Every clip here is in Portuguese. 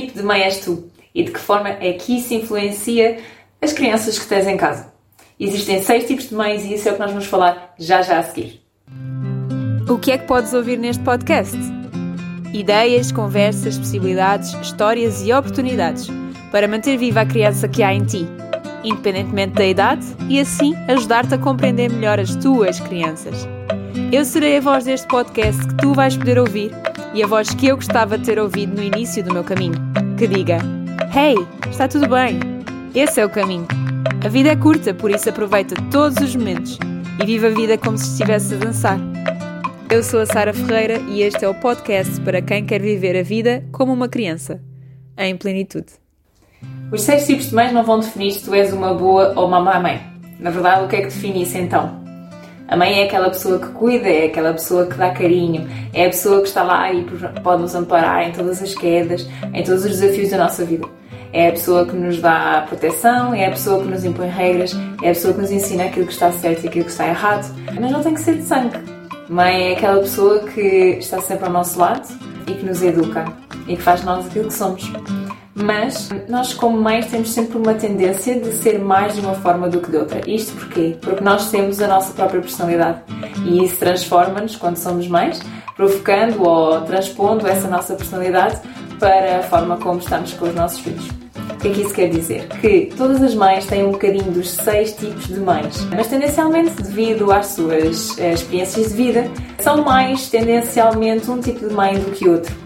tipo de mãe és tu e de que forma é que isso influencia as crianças que tens em casa. Existem seis tipos de mães e isso é o que nós vamos falar já já a seguir. O que é que podes ouvir neste podcast? Ideias, conversas, possibilidades, histórias e oportunidades para manter viva a criança que há em ti, independentemente da idade, e assim ajudar-te a compreender melhor as tuas crianças. Eu serei a voz deste podcast que tu vais poder ouvir e a voz que eu gostava de ter ouvido no início do meu caminho, que diga: Hey, está tudo bem? Esse é o caminho. A vida é curta, por isso aproveita todos os momentos e viva a vida como se estivesse a dançar. Eu sou a Sara Ferreira e este é o podcast para quem quer viver a vida como uma criança, em plenitude. Os seis tipos de mães não vão definir se tu és uma boa ou uma má mãe. Na verdade, o que é que define isso então? A mãe é aquela pessoa que cuida, é aquela pessoa que dá carinho, é a pessoa que está lá e pode nos amparar em todas as quedas, em todos os desafios da nossa vida. É a pessoa que nos dá proteção, é a pessoa que nos impõe regras, é a pessoa que nos ensina aquilo que está certo e aquilo que está errado. Mas não tem que ser de sangue. Mãe é aquela pessoa que está sempre ao nosso lado e que nos educa e que faz de nós aquilo que somos. Mas nós, como mães, temos sempre uma tendência de ser mais de uma forma do que de outra. Isto porquê? Porque nós temos a nossa própria personalidade e isso transforma-nos quando somos mães, provocando ou transpondo essa nossa personalidade para a forma como estamos com os nossos filhos. O que é que isso quer dizer? Que todas as mães têm um bocadinho dos seis tipos de mães, mas tendencialmente, devido às suas eh, experiências de vida, são mais tendencialmente um tipo de mãe do que outro.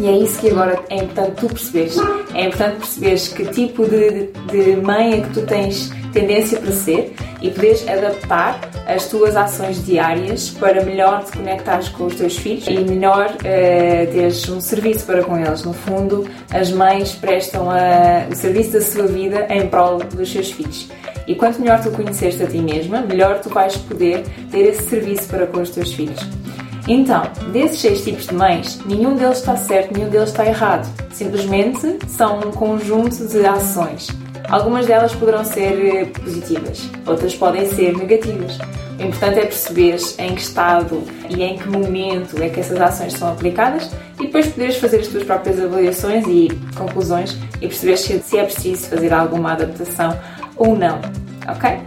E é isso que agora é importante tu perceberes. É importante perceberes que tipo de, de mãe é que tu tens tendência para ser e poderes adaptar as tuas ações diárias para melhor te conectares com os teus filhos e melhor uh, teres um serviço para com eles. No fundo, as mães prestam a, o serviço da sua vida em prol dos seus filhos. E quanto melhor tu conheceste a ti mesma, melhor tu vais poder ter esse serviço para com os teus filhos. Então, desses seis tipos de mães, nenhum deles está certo, nenhum deles está errado. Simplesmente são um conjunto de ações. Algumas delas poderão ser eh, positivas, outras podem ser negativas. O importante é perceber em que estado e em que momento é que essas ações são aplicadas e depois poderes fazer as tuas próprias avaliações e conclusões e perceber se é preciso fazer alguma adaptação ou não, ok?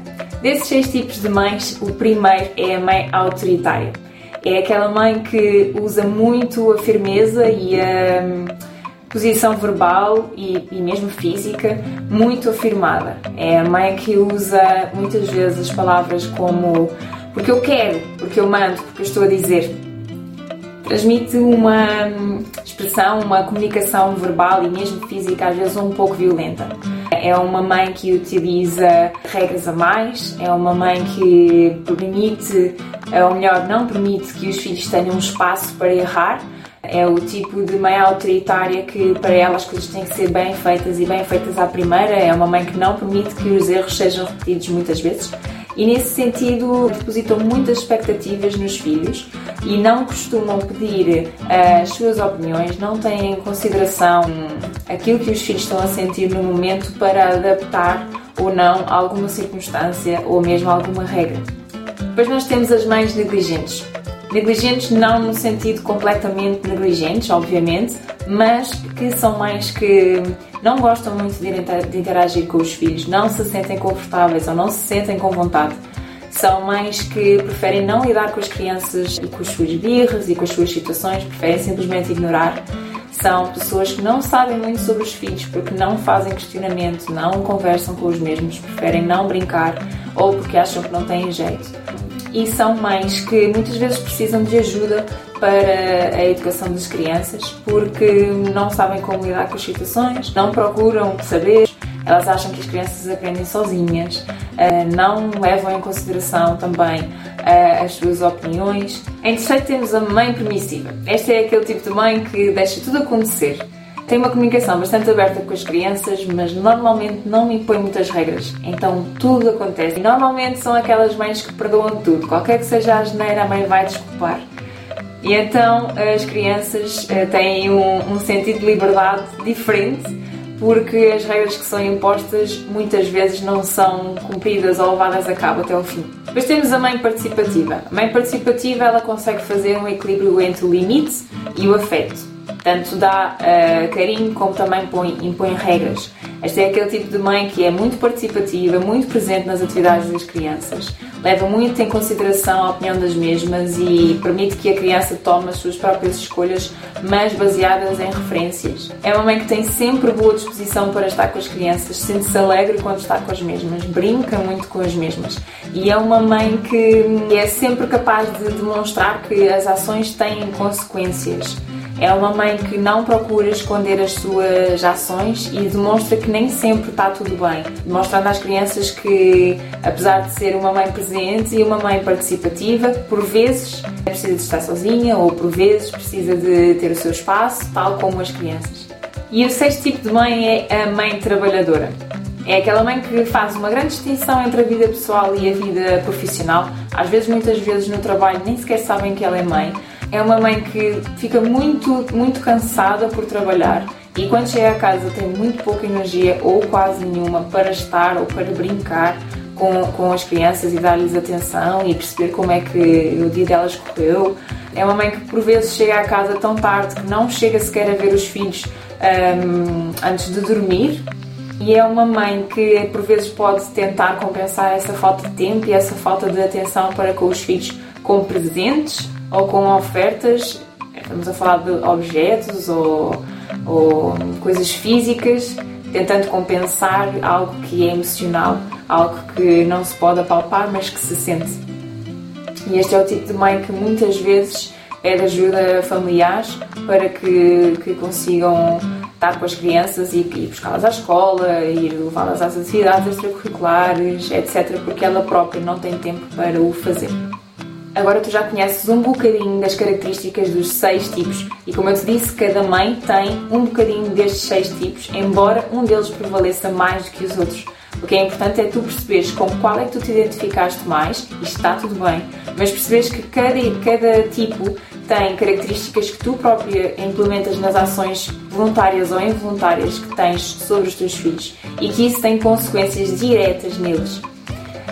Desses seis tipos de mães, o primeiro é a mãe autoritária. É aquela mãe que usa muito a firmeza e a hum, posição verbal e, e, mesmo física muito afirmada. É a mãe que usa muitas vezes as palavras como porque eu quero, porque eu mando, porque eu estou a dizer. Transmite uma hum, expressão, uma comunicação verbal e mesmo física às vezes um pouco violenta. É uma mãe que utiliza regras a mais, é uma mãe que permite, ou melhor, não permite que os filhos tenham um espaço para errar. É o tipo de mãe autoritária que para ela as coisas têm que ser bem feitas e bem feitas à primeira. É uma mãe que não permite que os erros sejam repetidos muitas vezes e nesse sentido depositam muitas expectativas nos filhos e não costumam pedir eh, as suas opiniões, não têm em consideração aquilo que os filhos estão a sentir no momento para adaptar ou não alguma circunstância ou mesmo alguma regra. Depois nós temos as mães negligentes. Negligentes não no sentido completamente negligentes, obviamente, mas que são mães que não gostam muito de interagir com os filhos, não se sentem confortáveis ou não se sentem com vontade. São mães que preferem não lidar com as crianças e com as suas birras e com as suas situações, preferem simplesmente ignorar. São pessoas que não sabem muito sobre os filhos porque não fazem questionamento, não conversam com os mesmos, preferem não brincar ou porque acham que não têm jeito. E são mães que muitas vezes precisam de ajuda para a educação das crianças porque não sabem como lidar com as situações, não procuram saber, elas acham que as crianças aprendem sozinhas, eh, não levam em consideração também eh, as suas opiniões. Em terceiro, temos a mãe permissiva. Esta é aquele tipo de mãe que deixa tudo acontecer. Tem uma comunicação bastante aberta com as crianças, mas normalmente não impõe muitas regras. Então tudo acontece. E normalmente são aquelas mães que perdoam tudo. Qualquer que seja a geneira, a mãe vai desculpar. E então as crianças uh, têm um, um, sentido de liberdade diferente porque as regras que são impostas muitas vezes não são cumpridas ou levadas a cabo até o fim. Depois temos a mãe participativa. A mãe participativa ela consegue fazer um equilíbrio entre o limite e o afeto. Tanto dá uh, carinho como também põe, impõe regras. Esta é aquele tipo de mãe que é muito participativa, muito presente nas atividades das crianças, leva muito em consideração a opinião das mesmas e permite que a criança tome as suas próprias escolhas, mas baseadas em referências. É uma mãe que tem sempre boa disposição para estar com as crianças, sente-se alegre quando está com as mesmas, brinca muito com as mesmas e é uma mãe que é sempre capaz de demonstrar que as ações têm consequências. É uma mãe que não procura esconder as suas ações e demonstra que nem sempre está tudo bem, demonstrando às crianças que, apesar de ser uma mãe presente e uma mãe participativa, por vezes precisa de estar sozinha ou por vezes precisa de ter o seu espaço, tal como as crianças. E o sexto tipo de mãe é a mãe trabalhadora. É aquela mãe que faz uma grande distinção entre a vida pessoal e a vida profissional. Às vezes, muitas vezes no trabalho nem sequer sabem que ela é mãe é uma mãe que fica muito, muito cansada por trabalhar e quando chega a casa tem muito pouca energia ou quase nenhuma para estar ou para brincar com, com as crianças e dar-lhes atenção e perceber como é que o dia delas correu. É uma mãe que por vezes chega a casa tão tarde que não chega sequer a ver os filhos um, antes de dormir. E é uma mãe que por vezes pode tentar compensar essa falta de tempo e essa falta de atenção para com os filhos com presentes ou com ofertas, estamos a falar de objetos ou, ou coisas físicas, tentando compensar algo que é emocional, algo que não se pode apalpar, mas que se sente. E este é o tipo de mãe que muitas vezes é de ajuda familiar para que, que consigam estar com as crianças e, e buscá-las à escola, ir levá-las às atividades extracurriculares, etc., porque ela própria não tem tempo para o fazer. Agora tu já conheces um bocadinho das características dos seis tipos e como eu te disse, cada mãe tem um bocadinho destes seis tipos, embora um deles prevaleça mais do que os outros. O que é importante é tu perceberes com qual é que tu te identificaste mais, e está tudo bem, mas perceberes que cada, cada tipo tem características que tu própria implementas nas ações voluntárias ou involuntárias que tens sobre os teus filhos e que isso tem consequências diretas neles.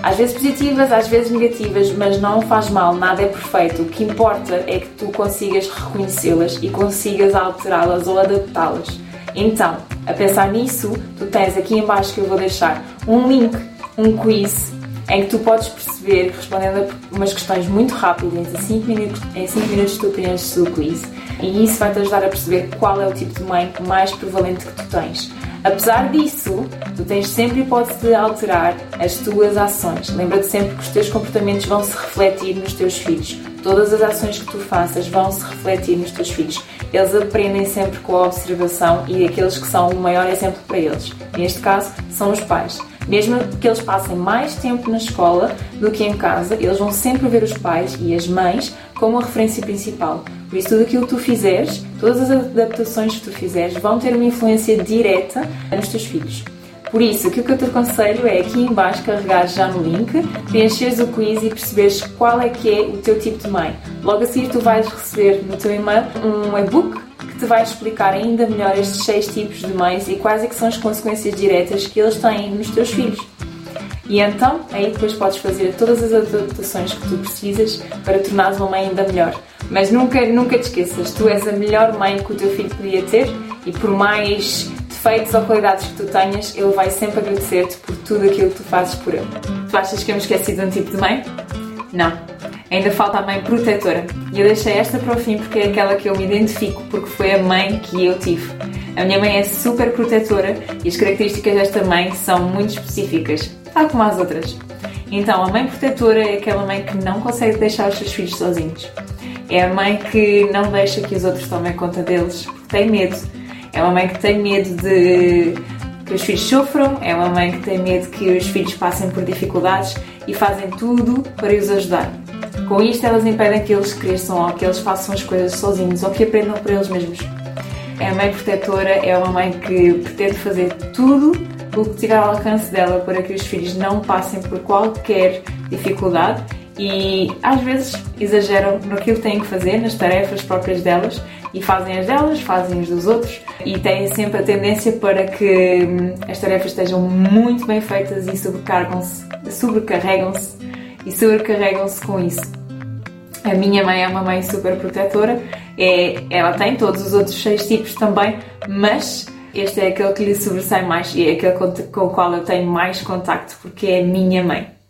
Às vezes positivas, às vezes negativas, mas não faz mal, nada é perfeito. O que importa é que tu consigas reconhecê-las e consigas alterá-las ou adaptá-las. Então, a pensar nisso, tu tens aqui embaixo que eu vou deixar um link, um quiz, em que tu podes perceber, respondendo a umas questões muito rápidas, em 5 minutos, em 5 minutos tu preenches o quiz, e isso vai-te ajudar a perceber qual é o tipo de mãe mais prevalente que tu tens. Apesar disso, tu tens sempre hipótese de alterar as tuas ações. Lembra-te sempre que os teus comportamentos vão se refletir nos teus filhos. Todas as ações que tu faças vão se refletir nos teus filhos. Eles aprendem sempre com a observação e aqueles que são o maior exemplo para eles. Neste caso, são os pais. Mesmo que eles passem mais tempo na escola do que em casa, eles vão sempre ver os pais e as mães como a referência principal. Por isso, tudo aquilo que tu fizeres, todas as adaptações que tu fizeres, vão ter uma influência direta nos teus filhos. Por isso, aquilo que eu te aconselho é aqui embaixo carregares já no link, preencheres o quiz e perceberes qual é que é o teu tipo de mãe. Logo a seguir tu vais receber no teu e-mail um e-book que te vai explicar ainda melhor estes seis tipos de mães e quais é que são as consequências diretas que eles têm nos teus filhos. E então, aí depois podes fazer todas as adaptações que tu precisas para tornares uma mãe ainda melhor. Mas nunca, nunca te esqueças, tu és a melhor mãe que o teu filho podia ter e por mais defeitos ou qualidades que tu tenhas, ele vai sempre agradecer-te por tudo aquilo que tu fazes por ele. Tu achas que eu me esqueci de um tipo de mãe? Não. Ainda falta a mãe protetora. E eu deixei esta para o fim porque é aquela que eu me identifico, porque foi a mãe que eu tive. A minha mãe é super protetora e as características desta mãe são muito específicas, tal como as outras. Então, a mãe protetora é aquela mãe que não consegue deixar os seus filhos sozinhos. É a mãe que não deixa que os outros tomem conta deles, tem medo. É uma mãe que tem medo de que os filhos sofram, é uma mãe que tem medo que os filhos passem por dificuldades e fazem tudo para os ajudar. Com isto, elas impedem que eles cresçam ou que eles façam as coisas sozinhos ou que aprendam por eles mesmos. É a mãe protetora, é uma mãe que pretende fazer tudo o que tiver ao alcance dela para que os filhos não passem por qualquer dificuldade e às vezes exageram no que têm que fazer, nas tarefas próprias delas e fazem as delas, fazem as dos outros e têm sempre a tendência para que hum, as tarefas estejam muito bem feitas e sobrecarregam-se, sobrecarregam-se e sobrecarregam-se com isso. A minha mãe é uma mãe super protetora É, ela tem todos os outros seis tipos também, mas este é aquele que lhe sobressai mais e é aquele com, com o qual eu tenho mais contacto porque é a minha mãe.